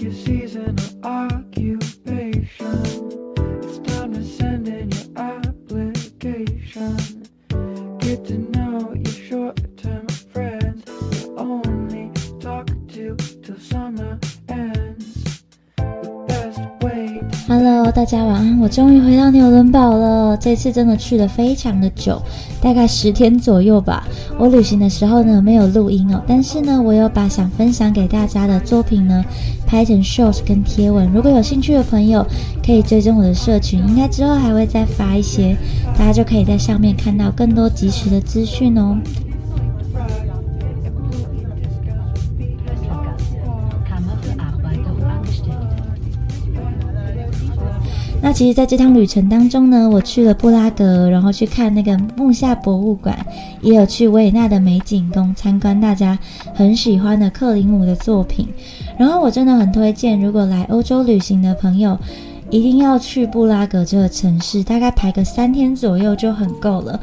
you see Hello，大家晚安！我终于回到纽伦堡了。这次真的去了非常的久，大概十天左右吧。我旅行的时候呢，没有录音哦，但是呢，我有把想分享给大家的作品呢拍成 short 跟贴文。如果有兴趣的朋友，可以追踪我的社群，应该之后还会再发一些，大家就可以在上面看到更多及时的资讯哦。那其实，在这趟旅程当中呢，我去了布拉格，然后去看那个木下博物馆，也有去维也纳的美景宫参观大家很喜欢的克林姆的作品。然后我真的很推荐，如果来欧洲旅行的朋友，一定要去布拉格这个城市，大概排个三天左右就很够了。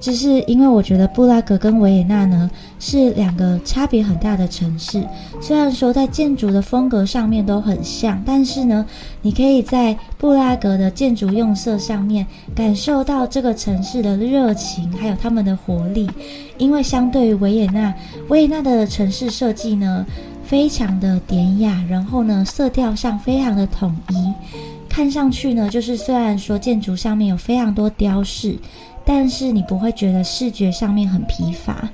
只是因为我觉得布拉格跟维也纳呢是两个差别很大的城市，虽然说在建筑的风格上面都很像，但是呢，你可以在布拉格的建筑用色上面感受到这个城市的热情，还有他们的活力。因为相对于维也纳，维也纳的城市设计呢非常的典雅，然后呢色调上非常的统一，看上去呢就是虽然说建筑上面有非常多雕饰。但是你不会觉得视觉上面很疲乏。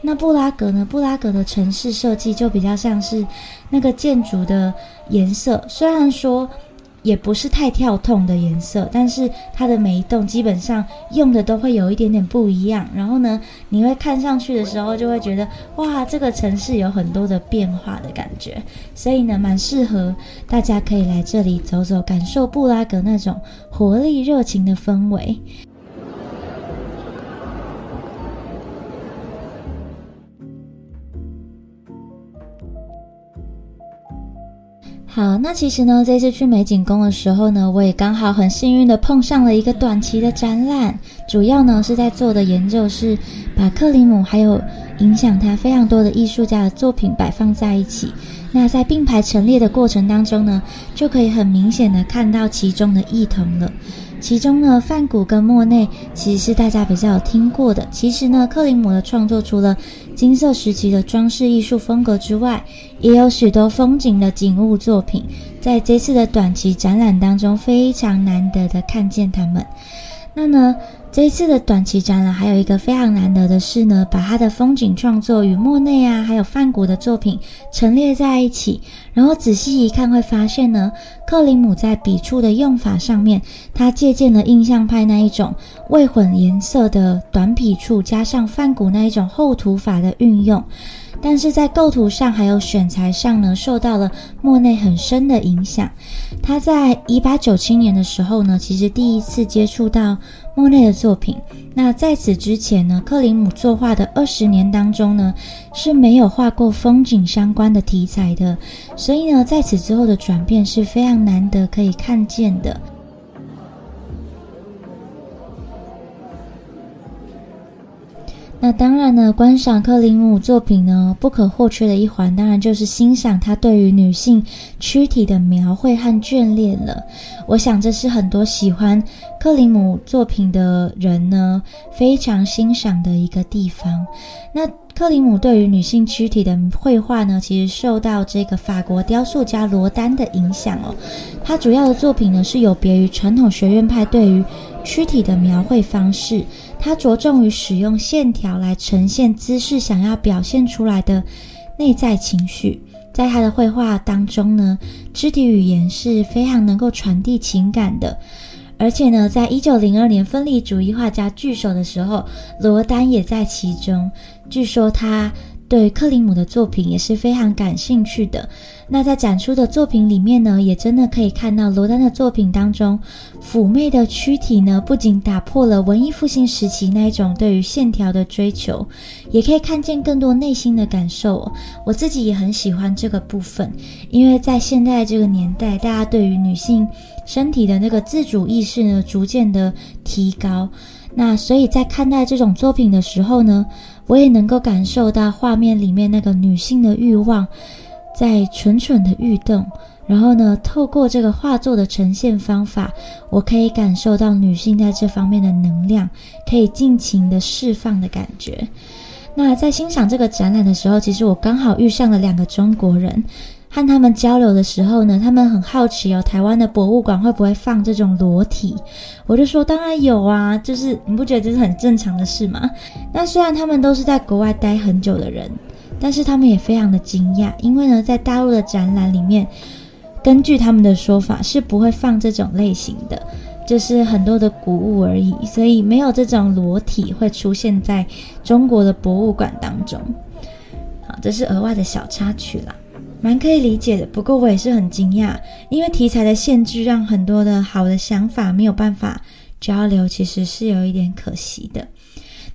那布拉格呢？布拉格的城市设计就比较像是那个建筑的颜色，虽然说也不是太跳痛的颜色，但是它的每一栋基本上用的都会有一点点不一样。然后呢，你会看上去的时候就会觉得，哇，这个城市有很多的变化的感觉。所以呢，蛮适合大家可以来这里走走，感受布拉格那种活力热情的氛围。好，那其实呢，这次去美景宫的时候呢，我也刚好很幸运的碰上了一个短期的展览，主要呢是在做的研究是把克里姆还有影响他非常多的艺术家的作品摆放在一起。那在并排陈列的过程当中呢，就可以很明显的看到其中的异同了。其中呢，梵谷跟莫内其实是大家比较有听过的。其实呢，克林姆的创作除了金色时期的装饰艺术风格之外，也有许多风景的景物作品。在这次的短期展览当中，非常难得的看见他们。那呢，这一次的短期展览还有一个非常难得的是呢，把他的风景创作与莫内啊，还有梵谷的作品陈列在一起，然后仔细一看会发现呢，克林姆在笔触的用法上面，他借鉴了印象派那一种未混颜色的短笔触，加上梵谷那一种厚涂法的运用。但是在构图上还有选材上呢，受到了莫内很深的影响。他在一八九七年的时候呢，其实第一次接触到莫内的作品。那在此之前呢，克林姆作画的二十年当中呢，是没有画过风景相关的题材的。所以呢，在此之后的转变是非常难得可以看见的。那当然呢，观赏克林姆作品呢，不可或缺的一环，当然就是欣赏他对于女性躯体的描绘和眷恋了。我想这是很多喜欢克林姆作品的人呢，非常欣赏的一个地方。那克林姆对于女性躯体的绘画呢，其实受到这个法国雕塑家罗丹的影响哦。他主要的作品呢，是有别于传统学院派对于躯体的描绘方式，他着重于使用线条来呈现姿势想要表现出来的内在情绪。在他的绘画当中呢，肢体语言是非常能够传递情感的。而且呢，在一九零二年分离主义画家聚首的时候，罗丹也在其中。据说他对克林姆的作品也是非常感兴趣的。那在展出的作品里面呢，也真的可以看到罗丹的作品当中，妩媚的躯体呢，不仅打破了文艺复兴时期那一种对于线条的追求，也可以看见更多内心的感受、我自己也很喜欢这个部分，因为在现在这个年代，大家对于女性身体的那个自主意识呢，逐渐的提高。那所以在看待这种作品的时候呢，我也能够感受到画面里面那个女性的欲望，在蠢蠢的欲动。然后呢，透过这个画作的呈现方法，我可以感受到女性在这方面的能量，可以尽情的释放的感觉。那在欣赏这个展览的时候，其实我刚好遇上了两个中国人，和他们交流的时候呢，他们很好奇哦，台湾的博物馆会不会放这种裸体？我就说当然有啊，就是你不觉得这是很正常的事吗？那虽然他们都是在国外待很久的人，但是他们也非常的惊讶，因为呢，在大陆的展览里面。根据他们的说法，是不会放这种类型的，就是很多的古物而已，所以没有这种裸体会出现在中国的博物馆当中。好，这是额外的小插曲啦，蛮可以理解的。不过我也是很惊讶，因为题材的限制，让很多的好的想法没有办法交流，其实是有一点可惜的。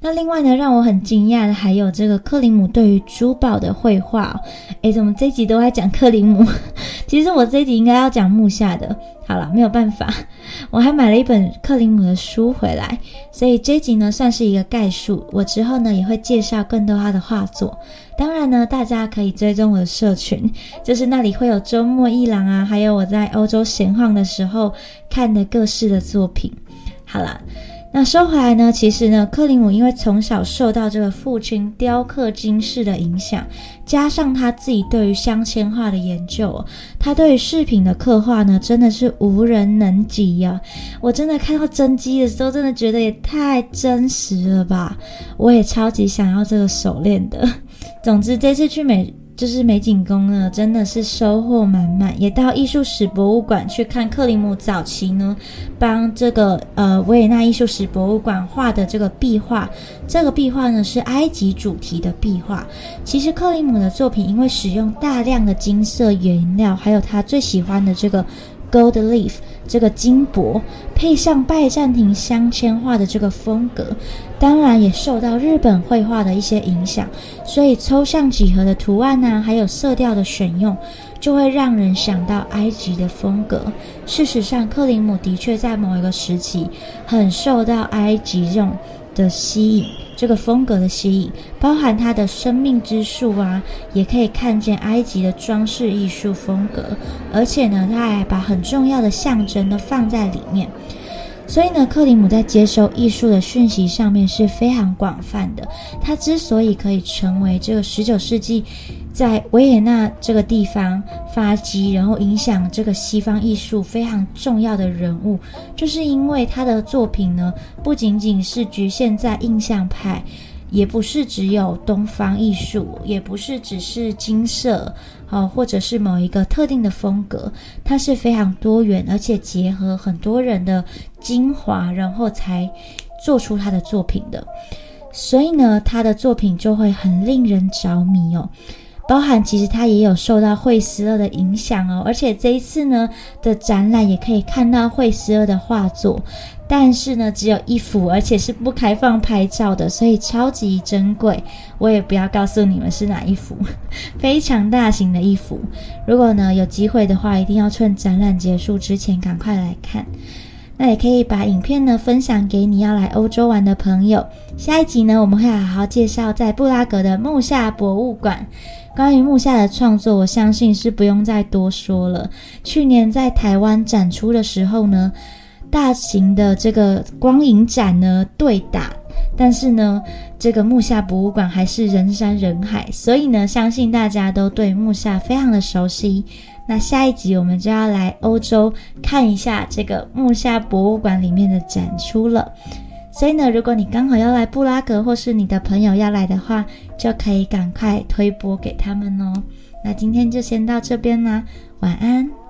那另外呢，让我很惊讶的还有这个克林姆对于珠宝的绘画。诶，怎么这集都在讲克林姆？其实我这集应该要讲木下的。好了，没有办法，我还买了一本克林姆的书回来，所以这集呢算是一个概述。我之后呢也会介绍更多他的画作。当然呢，大家可以追踪我的社群，就是那里会有周末一郎啊，还有我在欧洲闲晃的时候看的各式的作品。好了。那说回来呢，其实呢，克林姆因为从小受到这个父亲雕刻金饰的影响，加上他自己对于镶嵌画的研究，他对于饰品的刻画呢，真的是无人能及呀！我真的看到真机的时候，真的觉得也太真实了吧！我也超级想要这个手链的。总之，这次去美。就是美景宫呢，真的是收获满满。也到艺术史博物馆去看克里姆早期呢，帮这个呃维也纳艺术史博物馆画的这个壁画。这个壁画呢是埃及主题的壁画。其实克里姆的作品因为使用大量的金色颜料，还有他最喜欢的这个。Gold leaf 这个金箔配上拜占庭镶嵌画的这个风格，当然也受到日本绘画的一些影响，所以抽象几何的图案呢，还有色调的选用，就会让人想到埃及的风格。事实上，克林姆的确在某一个时期很受到埃及这种的吸引。这个风格的吸引，包含他的生命之树啊，也可以看见埃及的装饰艺术风格，而且呢，他还把很重要的象征都放在里面。所以呢，克里姆在接收艺术的讯息上面是非常广泛的。他之所以可以成为这个十九世纪。在维也纳这个地方发迹，然后影响这个西方艺术非常重要的人物，就是因为他的作品呢，不仅仅是局限在印象派，也不是只有东方艺术，也不是只是金色，哦，或者是某一个特定的风格，它是非常多元，而且结合很多人的精华，然后才做出他的作品的。所以呢，他的作品就会很令人着迷哦。包含其实他也有受到惠斯勒的影响哦，而且这一次呢的展览也可以看到惠斯勒的画作，但是呢只有一幅，而且是不开放拍照的，所以超级珍贵。我也不要告诉你们是哪一幅，非常大型的一幅。如果呢有机会的话，一定要趁展览结束之前赶快来看。那也可以把影片呢分享给你要来欧洲玩的朋友。下一集呢我们会好好介绍在布拉格的木下博物馆。关于木下的创作，我相信是不用再多说了。去年在台湾展出的时候呢，大型的这个光影展呢对打，但是呢，这个木下博物馆还是人山人海，所以呢，相信大家都对木下非常的熟悉。那下一集我们就要来欧洲看一下这个木下博物馆里面的展出了。所以呢，如果你刚好要来布拉格，或是你的朋友要来的话，就可以赶快推播给他们哦。那今天就先到这边啦，晚安。